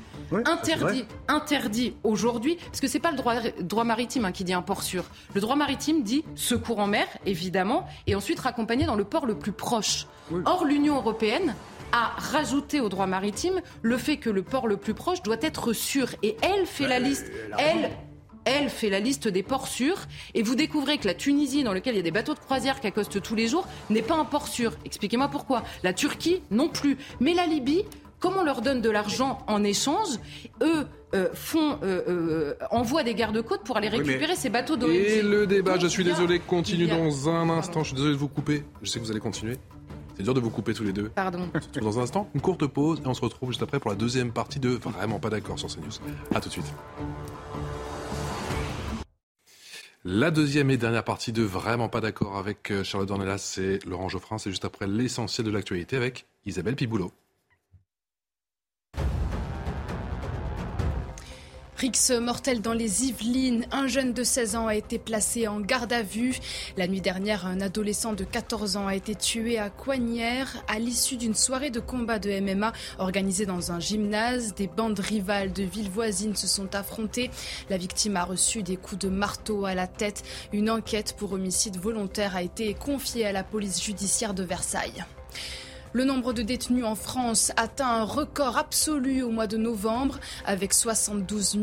Interdit, interdit aujourd'hui, parce que c'est pas le droit, droit maritime hein, qui dit un port sûr. Le droit maritime dit secours en mer, évidemment, et ensuite raccompagné dans le port le plus proche. Or, l'Union européenne a rajouté au droit maritime le fait que le port le plus proche doit être sûr. Et elle fait la liste. Elle, elle fait la liste des ports sûrs et vous découvrez que la Tunisie, dans laquelle il y a des bateaux de croisière qui accostent tous les jours, n'est pas un port sûr. Expliquez-moi pourquoi. La Turquie non plus. Mais la Libye, comme on leur donne de l'argent en échange, eux euh, font, euh, euh, envoient des gardes-côtes pour aller Oui, récupérer ces bateaux d'ONG. Et le débat, je suis désolé, continue a- dans un instant. Pardon. Je suis désolé de vous couper. Je sais que vous allez continuer. C'est dur de vous couper tous les deux. Pardon. Dans un instant, une courte pause et on se retrouve juste après pour la deuxième partie de Vraiment pas d'accord sur CNews. A tout de suite. La deuxième et dernière partie de Vraiment pas d'accord avec Charlotte Dornelas, c'est Laurent Geoffrin. C'est juste après l'essentiel de l'actualité avec Isabelle Piboulot. Rix mortel dans les Yvelines. Un jeune de 16 ans a été placé en garde à vue. La nuit dernière, un adolescent de 14 ans a été tué à Coignères à l'issue d'une soirée de combat de MMA organisée dans un gymnase. Des bandes rivales de villes voisines se sont affrontées. La victime a reçu des coups de marteau à la tête. Une enquête pour homicide volontaire a été confiée à la police judiciaire de Versailles. Le nombre de détenus en France atteint un record absolu au mois de novembre, avec 72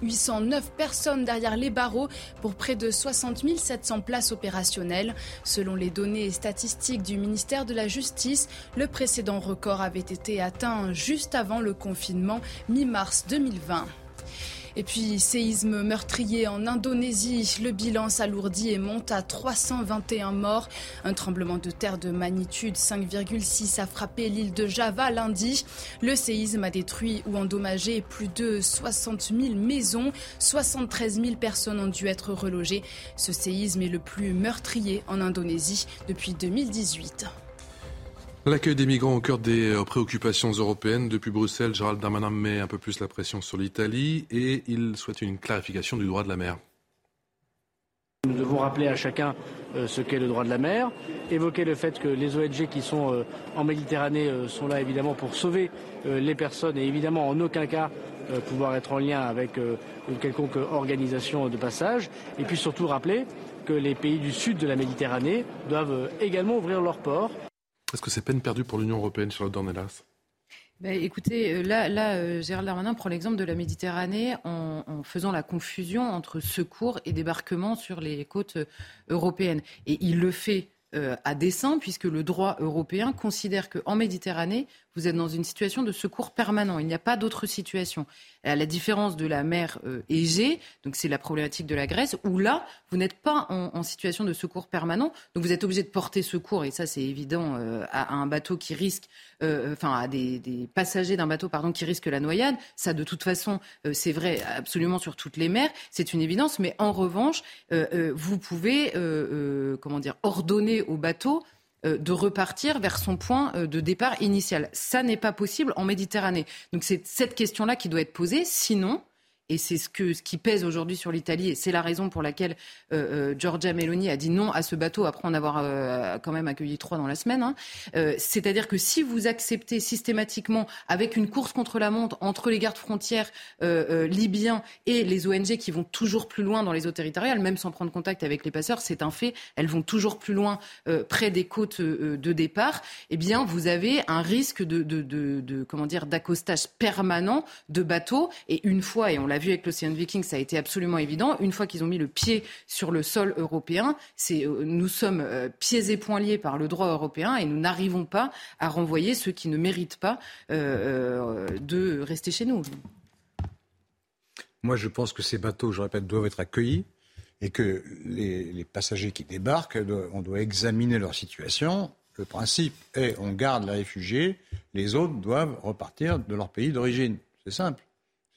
809 personnes derrière les barreaux pour près de 60 700 places opérationnelles. Selon les données statistiques du ministère de la Justice, le précédent record avait été atteint juste avant le confinement mi-mars 2020. Et puis, séisme meurtrier en Indonésie. Le bilan s'alourdit et monte à 321 morts. Un tremblement de terre de magnitude 5,6 a frappé l'île de Java lundi. Le séisme a détruit ou endommagé plus de 60 000 maisons. 73 000 personnes ont dû être relogées. Ce séisme est le plus meurtrier en Indonésie depuis 2018. L'accueil des migrants au cœur des euh, préoccupations européennes. Depuis Bruxelles, Gérald Darmanin met un peu plus la pression sur l'Italie et il souhaite une clarification du droit de la mer. Nous devons rappeler à chacun euh, ce qu'est le droit de la mer, évoquer le fait que les ONG qui sont euh, en Méditerranée sont là évidemment pour sauver les personnes et évidemment en aucun cas pouvoir être en lien avec une quelconque organisation de passage. Et puis surtout rappeler que les pays du sud de la Méditerranée doivent également ouvrir leurs ports. Est-ce que c'est peine perdue pour l'Union européenne, Charlotte Dornelas Ben, écoutez, euh, là, là euh, Gérald Darmanin prend l'exemple de la Méditerranée en, faisant la confusion entre secours et débarquement sur les côtes euh, européennes. Et il le fait à dessein, puisque le droit européen considère qu'en Méditerranée, vous êtes dans une situation de secours permanent. Il n'y a pas d'autre situation. À la différence de la mer euh, Égée, donc c'est la problématique de la Grèce, où là, vous n'êtes pas en, situation de secours permanent, donc vous êtes obligé de porter secours, et ça c'est évident, euh, à, un bateau qui risque, euh, enfin à des, passagers d'un bateau pardon qui risquent la noyade. Ça, de toute façon, c'est vrai absolument sur toutes les mers, c'est une évidence. Mais en revanche, vous pouvez, comment dire, ordonner au bateau euh, de repartir vers son point euh, de départ initial. Ça n'est pas possible en Méditerranée. Donc c'est cette question-là qui doit être posée. Sinon, et c'est ce, ce qui pèse aujourd'hui sur l'Italie, et c'est la raison pour laquelle euh, euh, Giorgia Meloni a dit non à ce bateau après en avoir euh, quand même accueilli trois dans la semaine. Hein. C'est-à-dire que si vous acceptez systématiquement, avec une course contre la montre entre les gardes frontières libyens et les ONG qui vont toujours plus loin dans les eaux territoriales, même sans prendre contact avec les passeurs, c'est un fait, elles vont toujours plus loin près des côtes de départ, eh bien vous avez un risque de comment dire d'accostage permanent de bateaux. Et une fois, et on l'a vu avec l'Océan Viking, ça a été absolument évident. Une fois qu'ils ont mis le pied sur le sol européen, c'est, euh, nous sommes euh, pieds et poings liés par le droit européen et nous n'arrivons pas à renvoyer ceux qui ne méritent pas euh, de rester chez nous. Moi, je pense que ces bateaux, je répète, doivent être accueillis et que les, passagers qui débarquent, on doit examiner leur situation. Le principe est on garde les réfugiés, les autres doivent repartir de leur pays d'origine. C'est simple.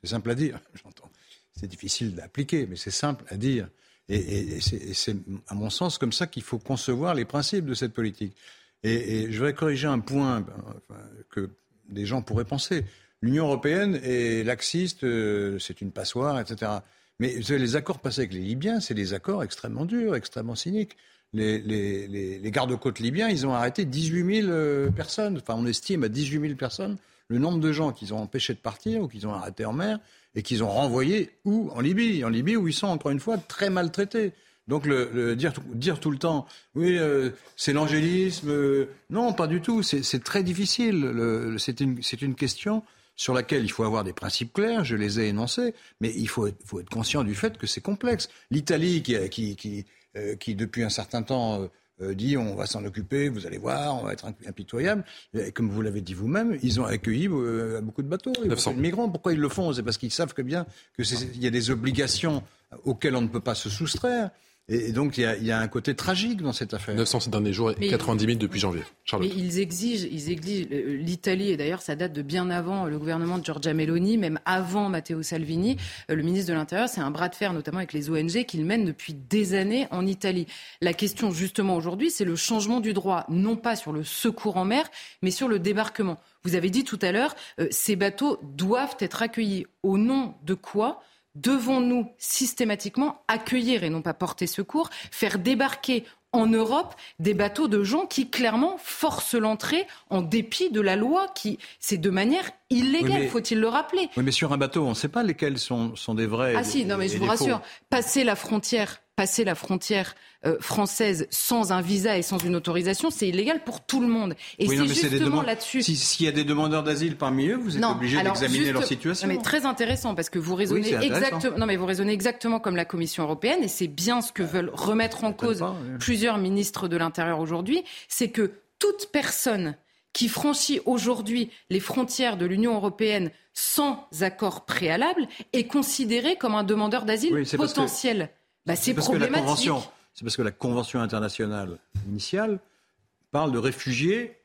C'est simple à dire, j'entends. C'est difficile d'appliquer, mais c'est simple à dire. Et, c'est, à mon sens, comme ça qu'il faut concevoir les principes de cette politique. Et, je voudrais corriger un point ben, que des gens pourraient penser. L'Union européenne est laxiste, euh, c'est une passoire, etc. Mais les accords passés avec les Libyens, c'est des accords extrêmement durs, extrêmement cyniques. Les, les gardes-côtes libyens, ils ont arrêté 18 000 euh, personnes. Enfin, on estime à 18 000 personnes le nombre de gens qu'ils ont empêchés de partir ou qu'ils ont arrêtés en mer et qu'ils ont renvoyés où? En Libye. En Libye où ils sont encore une fois très maltraités. Donc dire, dire, tout le temps, oui, euh, c'est l'angélisme, euh, non, pas du tout. C'est très difficile. C'est une, une, question sur laquelle il faut avoir des principes clairs. Je les ai énoncés, mais il faut faut être conscient du fait que c'est complexe. L'Italie, qui, qui, euh, qui, depuis un certain temps dit on va s'en occuper, vous allez voir, on va être impitoyable. Et comme vous l'avez dit vous-même, ils ont accueilli euh, beaucoup de bateaux, de migrants. Pourquoi ils le font? C'est parce qu'ils savent que bien qu'il y a des obligations auxquelles on ne peut pas se soustraire. Et, donc, il y, a, un côté tragique dans cette affaire. 900 ces derniers jours et 90 000 depuis janvier. Mais ils exigent, ils exigent euh, l'Italie, et d'ailleurs, ça date de bien avant le gouvernement de Giorgia Meloni, même avant Matteo Salvini. Euh, le ministre de l'Intérieur, c'est un bras de fer, notamment avec les ONG, qu'il mène depuis des années en Italie. La question, justement, aujourd'hui, c'est le changement du droit, non pas sur le secours en mer, mais sur le débarquement. Vous avez dit tout à l'heure, euh, ces bateaux doivent être accueillis. Au nom de quoi devons-nous systématiquement accueillir et non pas porter secours, faire débarquer en Europe des bateaux de gens qui clairement forcent l'entrée en dépit de la loi qui c'est de manière illégale, faut-il le rappeler. Oui, mais sur un bateau, on ne sait pas lesquels sont, des vrais. Ah si, non mais je vous rassure, passer la frontière passer la frontière euh, française sans un visa et sans une autorisation, c'est illégal pour tout le monde. Et c'est justement là-dessus. S'il y a des demandeurs d'asile parmi eux, vous êtes obligé d'examiner leur situation. mais très intéressant parce que vous raisonnez exactement. Non, mais vous raisonnez exactement comme la Commission européenne et c'est bien ce que veulent remettre en cause plusieurs ministres de l'Intérieur aujourd'hui, c'est que toute personne qui franchit aujourd'hui les frontières de l'Union européenne sans accord préalable est considérée comme un demandeur d'asile potentiel. Bah, c'est problématique. C'est parce que la Convention internationale initiale parle de réfugiés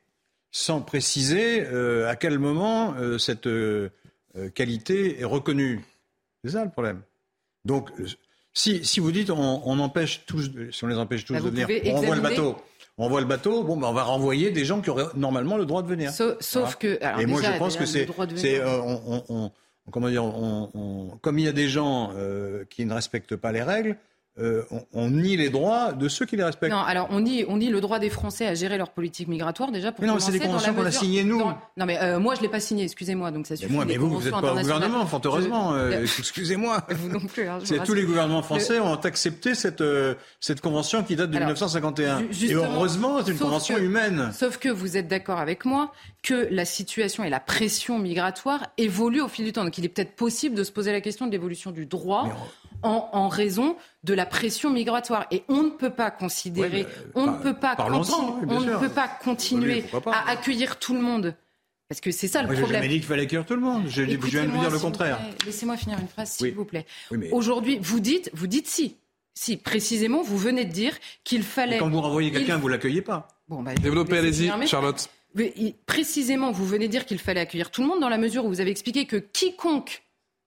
sans préciser euh, à quel moment euh, cette euh, qualité est reconnue. C'est ça le problème. Donc, si, si vous dites on, on, empêche tous, si on les empêche tous bah, de venir, on renvoie le bateau. On renvoie le bateau, bon, ben on va renvoyer des gens qui auraient normalement le droit de venir. Sauf, que. Et moi, je pense que c'est. on, on, comment dire, comme il y a des gens qui ne respectent pas les règles, euh, on, nie les droits de ceux qui les respectent. Non, alors on nie, on nie le droit des Français à gérer leur politique migratoire déjà pour mais non, c'est des conventions qu'on a signées nous. Non, mais euh, moi je l'ai pas signé, excusez-moi, donc ça suffit. Mais, moi, mais vous, vous n'êtes pas au gouvernement, fort heureusement. Euh, excusez-moi. vous non plus. Hein, c'est tous les gouvernements français ont accepté cette cette convention qui date de 1951. Et heureusement, c'est une convention humaine. Sauf que vous êtes d'accord avec moi que la situation et la pression migratoire évoluent au fil du temps. Donc il est peut-être possible de se poser la question de l'évolution du droit en, raison de la pression migratoire. Et on ne peut pas considérer, on, ne peut pas on ne peut pas continuer à accueillir tout le monde Parce que c'est ça le Moi, j'ai problème. jamais dit qu'il fallait accueillir tout le monde. Je, je viens de vous dire le contraire. Laissez-moi finir une phrase, s'il Oui. vous plaît. Oui, mais- Aujourd'hui, vous dites, vous dites si. Si, précisément, vous venez de dire qu'il fallait. Quand vous renvoyez quelqu'un, il- vous l'accueillez pas. Bon, bah, Développez, allez-y, Charlotte. Mais, précisément, vous venez dire qu'il fallait accueillir tout le monde dans la mesure où vous avez expliqué que quiconque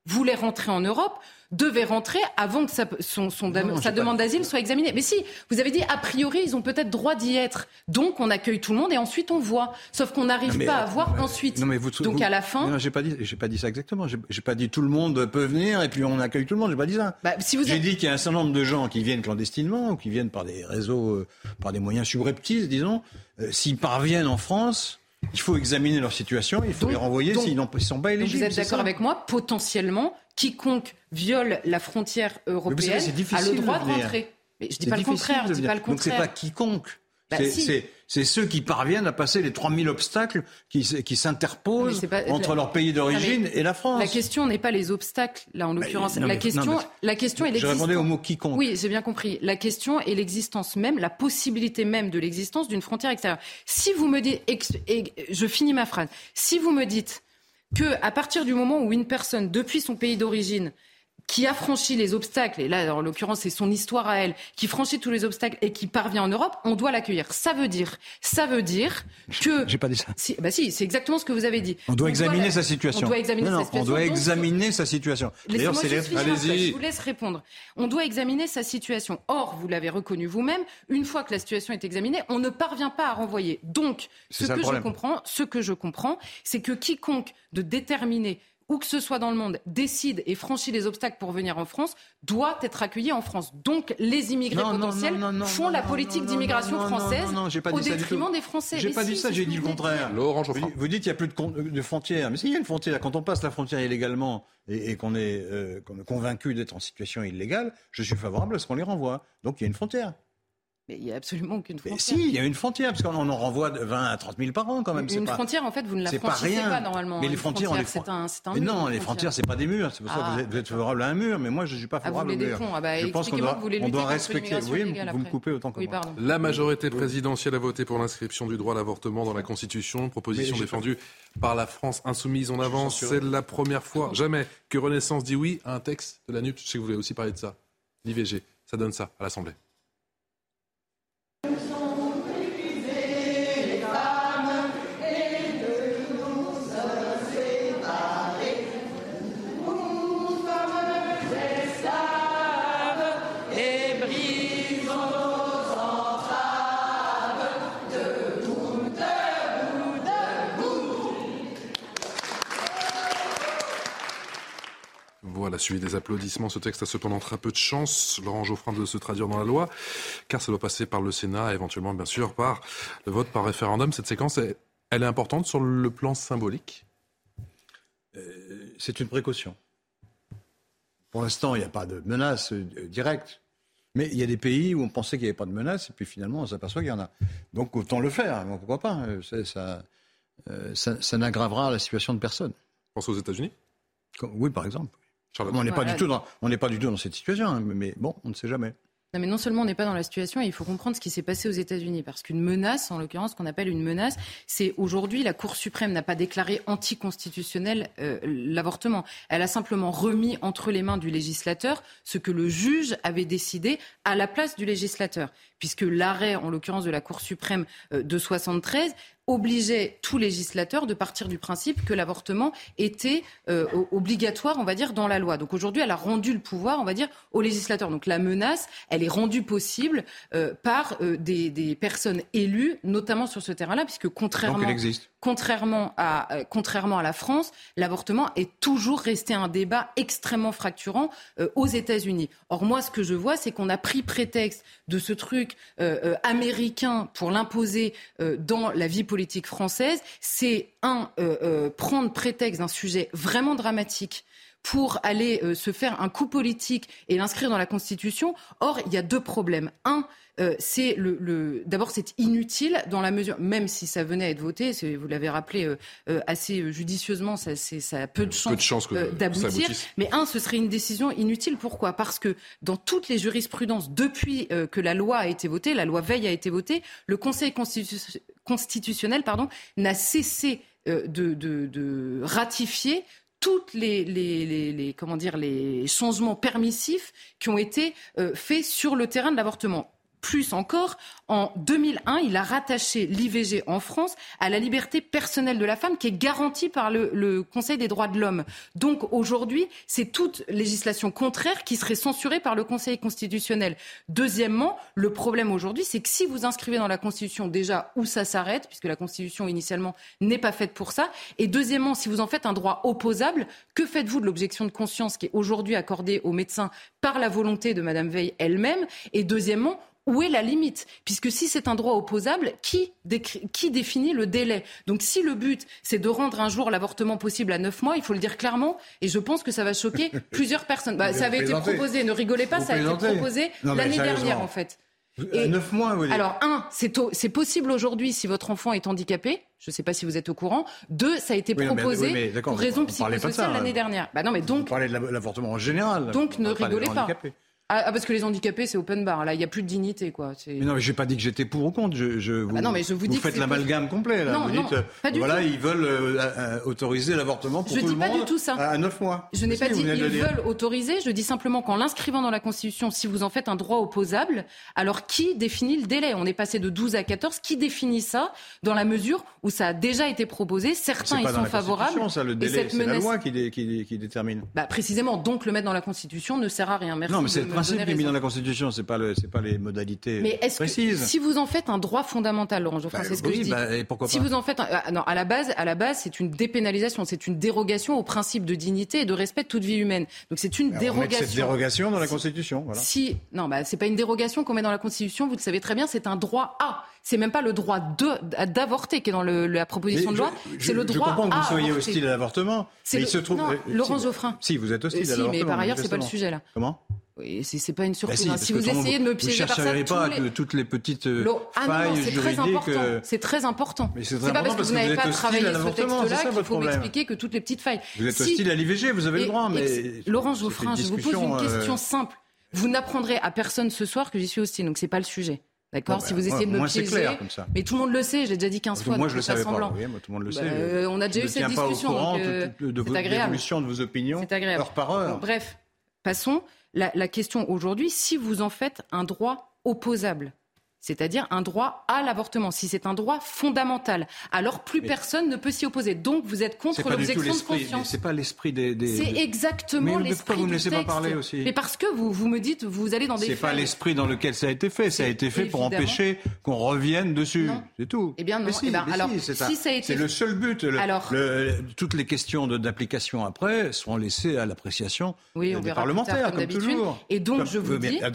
voulait rentrer en Europe devait rentrer avant que sa, son, son- Non, sa j'ai demande d'asile soit examinée. Mais si, vous avez dit, a priori, ils ont peut-être droit d'y être. Donc, on accueille tout le monde et ensuite on voit. Sauf qu'on n'arrive pas à voir mais- ensuite. Non, mais vous, Donc, vous- à la fin... Non, j'ai pas dit, j'ai pas dit ça exactement. J'ai j'ai pas dit tout le monde peut venir et puis on accueille tout le monde. J'ai pas dit ça. bah, si vous J'ai avez- dit qu'il y a un certain nombre de gens qui viennent clandestinement ou qui viennent par des réseaux, euh, par des moyens subreptices, disons. Euh, S'ils parviennent en France, il faut examiner leur situation, il faut Donc- les renvoyer donc- s'ils n'ont- s'ils sont pas Donc, éligibles. vous êtes d'accord avec moi Potentiellement, quiconque viole la frontière européenne a le droit de rentrer. Mais je dis C'est pas le contraire. Je dis pas le Donc c'est contraire. pas quiconque. Bah, C'est- si. ceux qui parviennent à passer les 3000 obstacles qui, s'interposent entre leur pays d'origine et la France. La question n'est pas les obstacles, là, en l'occurrence. la, question, non, mais- la question est Je l'existence. répondais au mot quiconque. Oui, j'ai bien compris. La question est l'existence même, la possibilité même de l'existence d'une frontière extérieure. Si vous me dites, et je finis ma phrase, si vous me dites que à partir du moment où une personne, depuis son pays d'origine, qui a franchi les obstacles, et là, en l'occurrence, c'est son histoire à elle, qui franchit tous les obstacles et qui parvient en Europe, on doit l'accueillir. Ça veut dire, ça veut dire que... J'ai pas dit ça. Si, bah si, c'est exactement ce que vous avez dit. On doit examiner la- sa situation. On doit examiner Non, sa situation. On doit Donc, examiner sa situation. D'ailleurs, Laissez-moi c'est les- Allez-y. Je vous laisse répondre. On doit examiner sa situation. Or, vous l'avez reconnu vous-même, une fois que la situation est examinée, on ne parvient pas à renvoyer. Donc, ce que je comprends, ce que je comprends, c'est que quiconque de déterminer où que ce soit dans le monde, décide et franchit les obstacles pour venir en France, doit être accueilli en France. Donc, les immigrés Non, potentiels non, non, non, font non, la politique non, d'immigration non, non, française non, non, j'ai pas au dit détriment des Français. J'ai pas si, dit ça, j'ai dit le contraire. Vous, vous dites qu'il n'y a plus de, frontières. Mais s'il y a une frontière, quand on passe la frontière illégalement et, et qu'on est, euh, qu'on est convaincu d'être en situation illégale, je suis favorable à ce qu'on les renvoie. Donc il y a une frontière. Mais il n'y a absolument aucune Mais frontière. si, il y a une frontière, parce qu'on en renvoie de 20 à 30 000 par an quand même. c'est Une pas- frontière, en fait, vous ne la c'est pas franchissez rien. pas, normalement. Mais les Une frontières, on les c'est un, Mais mur, non, les frontières, c'est pas des murs. C'est pour ça que vous Ah, êtes, vous êtes favorable à un mur, mais moi, je suis pas Ah, vous favorable voulez au des mur. ponts. Ah bah, je pense qu'on doit, que vous voulez on doit respecter. Oui, vous me coupez autant que Oui, moi. La majorité présidentielle a voté pour l'inscription du droit à l'avortement dans la Constitution, proposition Mais défendue par la France insoumise. On avance, c'est la première fois, jamais, que Renaissance dit oui à un texte de la NUP. Je sais que vous voulez aussi parler de ça. L'IVG, ça donne ça à l'Assemblée. Voilà, suivi des applaudissements, ce texte a cependant très peu de chance, Laurent Geoffrin, de se traduire dans la loi, car ça doit passer par le Sénat, éventuellement, bien sûr, par le vote par référendum. Cette séquence, elle, elle est importante sur le plan symbolique? Euh, c'est une précaution. Pour l'instant, il n'y a pas de menace euh, directe. Mais il y a des pays où on pensait qu'il n'y avait pas de menace, et puis finalement, on s'aperçoit qu'il y en a. Donc autant le faire, hein, pourquoi pas ça, euh, ça, ça n'aggravera la situation de personne. Pense aux États-Unis? Oui, par exemple. On n'est pas, Voilà. du tout dans- on n'est pas du tout dans cette situation, hein, mais, mais bon, on ne sait jamais. Non, mais non seulement on n'est pas dans la situation, il faut comprendre ce qui s'est passé aux États-Unis. Parce qu'une menace, en l'occurrence, ce qu'on appelle une menace, c'est aujourd'hui la Cour suprême n'a pas déclaré anticonstitutionnel euh, l'avortement. Elle a simplement remis entre les mains du législateur ce que le juge avait décidé à la place du législateur. Puisque l'arrêt, en l'occurrence de la Cour suprême euh, de 73, obligeait tout législateur de partir du principe que l'avortement était euh, obligatoire, on va dire, dans la loi. Donc aujourd'hui, elle a rendu le pouvoir, on va dire, au législateur. Donc la menace, elle est rendue possible euh, par euh, des, des personnes élues, notamment sur ce terrain-là, puisque Donc contrairement elle existe. contrairement à, euh, contrairement à la France, l'avortement est toujours resté un débat extrêmement fracturant euh, aux États-Unis. Or, moi, ce que je vois, c'est qu'on a pris prétexte de ce truc américain pour l'imposer dans la vie politique française. C'est, un, euh, euh, prendre prétexte d'un sujet vraiment dramatique pour aller euh, se faire un coup politique et l'inscrire dans la Constitution. Or, il y a deux problèmes. Un, euh, c'est le, le d'abord c'est inutile dans la mesure même si ça venait à être voté vous l'avez rappelé euh, assez judicieusement ça ça a peu de chance, Peu de chance d'aboutir mais un ce serait une décision inutile pourquoi? Parce que dans toutes les jurisprudences depuis que la loi a été votée la loi Veil a été votée le Conseil constitu- constitutionnel pardon n'a cessé euh, de, ratifier toutes les, comment dire les changements permissifs qui ont été euh, faits sur le terrain de l'avortement plus encore, en 2001, il a rattaché l'IVG en France à la liberté personnelle de la femme qui est garantie par le, le Conseil des droits de l'homme. Donc aujourd'hui, c'est toute législation contraire qui serait censurée par le Conseil constitutionnel. Deuxièmement, le problème aujourd'hui, c'est que si vous inscrivez dans la Constitution déjà où ça s'arrête, puisque la Constitution initialement n'est pas faite pour ça, et deuxièmement, si vous en faites un droit opposable, que faites-vous de l'objection de conscience qui est aujourd'hui accordée aux médecins par la volonté de Madame Veil elle-même? Et deuxièmement, où est la limite? Puisque si c'est un droit opposable, qui, qui définit le délai? Donc si le but, c'est de rendre un jour l'avortement possible à neuf mois, il faut le dire clairement, et je pense que ça va choquer plusieurs personnes. Bah, ça avait été proposé, ne rigolez pas, ça a été proposé l'année dernière en fait. Et, neuf mois, oui. Alors, un, c'est possible aujourd'hui si votre enfant est handicapé. Je ne sais pas si vous êtes au courant. Deux, ça a été proposé pour raison psychosociale l'année dernière. Bah non, mais donc. Vous parlez de l'avortement en général. Donc, ne rigolez pas. Ah, ah, parce que les handicapés, c'est open bar. Là, il n'y a plus de dignité, quoi. Mais non, mais j'ai pas dit que j'étais pour ou contre. Je, je ah bah non, mais je vous, dis faites l'amalgame complet. Là. Non, vous non, dites, pas du voilà, ils veulent euh, euh, autoriser l'avortement pour je tout dis le pas monde du tout ça. à 9 mois. Je n'ai pas dit qu'ils veulent autoriser. Je dis simplement qu'en l'inscrivant dans la Constitution, si vous en faites un droit opposable, alors qui définit le délai? On est passé de 12 à 14. Qui définit ça dans la mesure où ça a déjà été proposé? Certains y sont favorables. Ça, le délai, c'est la loi qui, qui, qui détermine. Bah, précisément. Donc, le mettre dans la Constitution ne sert à rien. Merci non, mais principe qui est mis dans la Constitution c'est pas le, c'est pas les modalités Mais est-ce précises. Que, si vous en faites un droit fondamental, Laurent Geoffrin, bah, c'est ce que oui, je dis. Bah, et pourquoi si pas vous en faites, un, ah, non, à la base, à la base, c'est une dépénalisation, c'est une dérogation au principe de dignité et de respect de toute vie humaine. Donc c'est une Alors, dérogation. On met cette dérogation dans la Constitution. Voilà. Si, non, bah c'est pas une dérogation qu'on met dans la Constitution. Vous le savez très bien, c'est un droit à. C'est même pas le droit de, d'avorter qui est dans le, la proposition Mais de loi. C'est le droit je comprends que vous soyez avorter. hostile à l'avortement. C'est mais le- il se trouve. non, euh, Laurent Geoffrin. Si, vous êtes hostile Euh, à si, l'avortement. mais par ailleurs, c'est pas le sujet là. Comment? Oui, c'est, pas une Bah surprise. si, hein. Si vous essayez de me piéger par ça, chercheriez tous pas les- toutes les petites euh, Ah non, failles non, c'est très juridiques. important. euh, C'est très important. Mais c'est pas important parce que vous n'avez pas travaillé ce texte-là qu'il faut problème. m'expliquer que toutes les petites failles. Vous êtes Si- hostile à l'IVG, vous avez Et- le droit, mais. c'est Geoffrin, je vous pose discussion, une euh, question simple. Vous n'apprendrez à personne ce soir que j'y suis hostile, donc c'est pas le sujet. D'accord Bon, Si bah, vous essayez de me piéger. clair comme ça. Mais tout le monde le sait, je l'ai déjà dit 15 fois. Moi, je le pas savais pas. semblant. Oui, moi, tout le monde le Bah, sait. euh, on a déjà eu cette tiens pas au discussion. courant donc, euh, de, de, de c'est vos de opinions, C'est agréable. heure par heure. Bref, passons. La, question aujourd'hui, si vous en faites un droit opposable, c'est-à-dire un droit à l'avortement, si c'est un droit fondamental, alors plus Mais- personne ne peut s'y opposer. Donc vous êtes contre l'objection de conscience. C'est pas l'esprit des. des- C'est exactement l'esprit pourquoi vous me laissez pas parler aussi Mais parce que vous, vous me dites, vous allez dans des C'est pas l'esprit dans lequel ça a été fait. Ça a été fait pour empêcher qu'on revienne dessus. C'est tout. Eh bien non. Mais si, Eh ben, alors, si, c'est si un- ça a été c'est le seul but. Le- Alors- le- toutes les questions d'application après seront laissées à l'appréciation Oui, des parlementaires, tard, comme comme toujours. Et donc, Comme- je vous mais, dis- euh,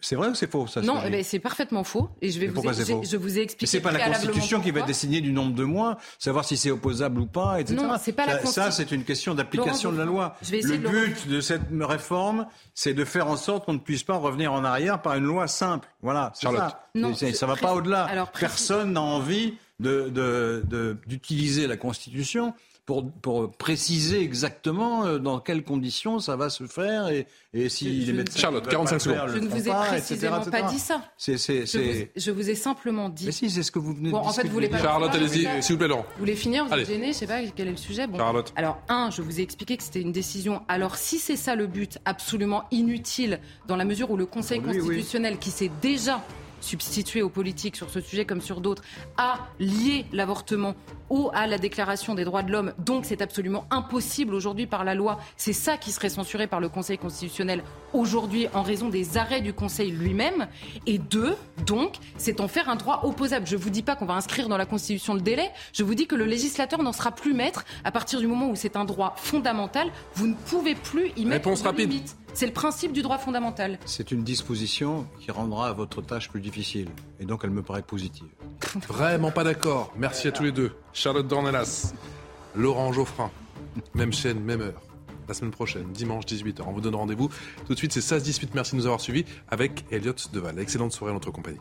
c'est- vrai ou c'est faux ça Non, eh ben, c'est parfaitement faux. Et je vais Mais vous, pourquoi c'est j'ai- faux je vous ai Mais expliqué. c'est pas la Constitution qui va désigner du nombre de mois, savoir si c'est opposable ou pas, etc. Non, c'est pas la ça, Consti- ça, c'est une question d'application de la loi. je vais Le essayer de le but de cette réforme, c'est de faire en sorte qu'on ne puisse pas revenir en arrière par une loi simple. Voilà, Charlotte. ça. Non, ça va pas au-delà. Personne n'a envie de- de- de- d'utiliser la Constitution pour, pour préciser exactement euh, dans quelles conditions ça va se faire et, et si Je- les médecins Charlotte, qui veulent 45 pas le faire, secondes. Je ne vous ai pas, précisément etc., pas dit ça. Je vous, c'est... je vous ai simplement dit. Mais si, c'est ce que vous venez Bon, de en fait, vous voulez pas-. Charlotte, allez-y, s'il vous plaît, Laurent. Vous voulez finir Vous Allez. êtes gêné Je sais pas quel est le sujet. Bon. Charlotte. Alors, un, je vous ai expliqué que c'était une décision. Alors, si c'est ça le but, absolument inutile, dans la mesure où le Conseil oui. constitutionnel, qui s'est déjà substitué aux politiques sur ce sujet comme sur d'autres, a lié l'avortement ou à la déclaration des droits de l'homme. Donc c'est absolument impossible aujourd'hui par la loi. C'est ça qui serait censuré par le Conseil constitutionnel aujourd'hui en raison des arrêts du Conseil lui-même. Et deux, donc, c'est en faire un droit opposable. Je vous dis pas qu'on va inscrire dans la Constitution le délai. Je vous dis que le législateur n'en sera plus maître à partir du moment où c'est un droit fondamental. Vous ne pouvez plus y mettre Réponse de rapide. limite. C'est le principe du droit fondamental. C'est une disposition qui rendra votre tâche plus difficile. Et donc, elle me paraît positive. Vraiment pas d'accord. Merci à tous les deux. Charlotte Dornelas, Laurent Geoffrin, même chaîne, même heure. La semaine prochaine, dimanche 18h. On vous donne rendez-vous. Tout de suite, c'est 16-18. Merci de nous avoir suivis avec Elliot Deval. Excellente soirée en notre compagnie.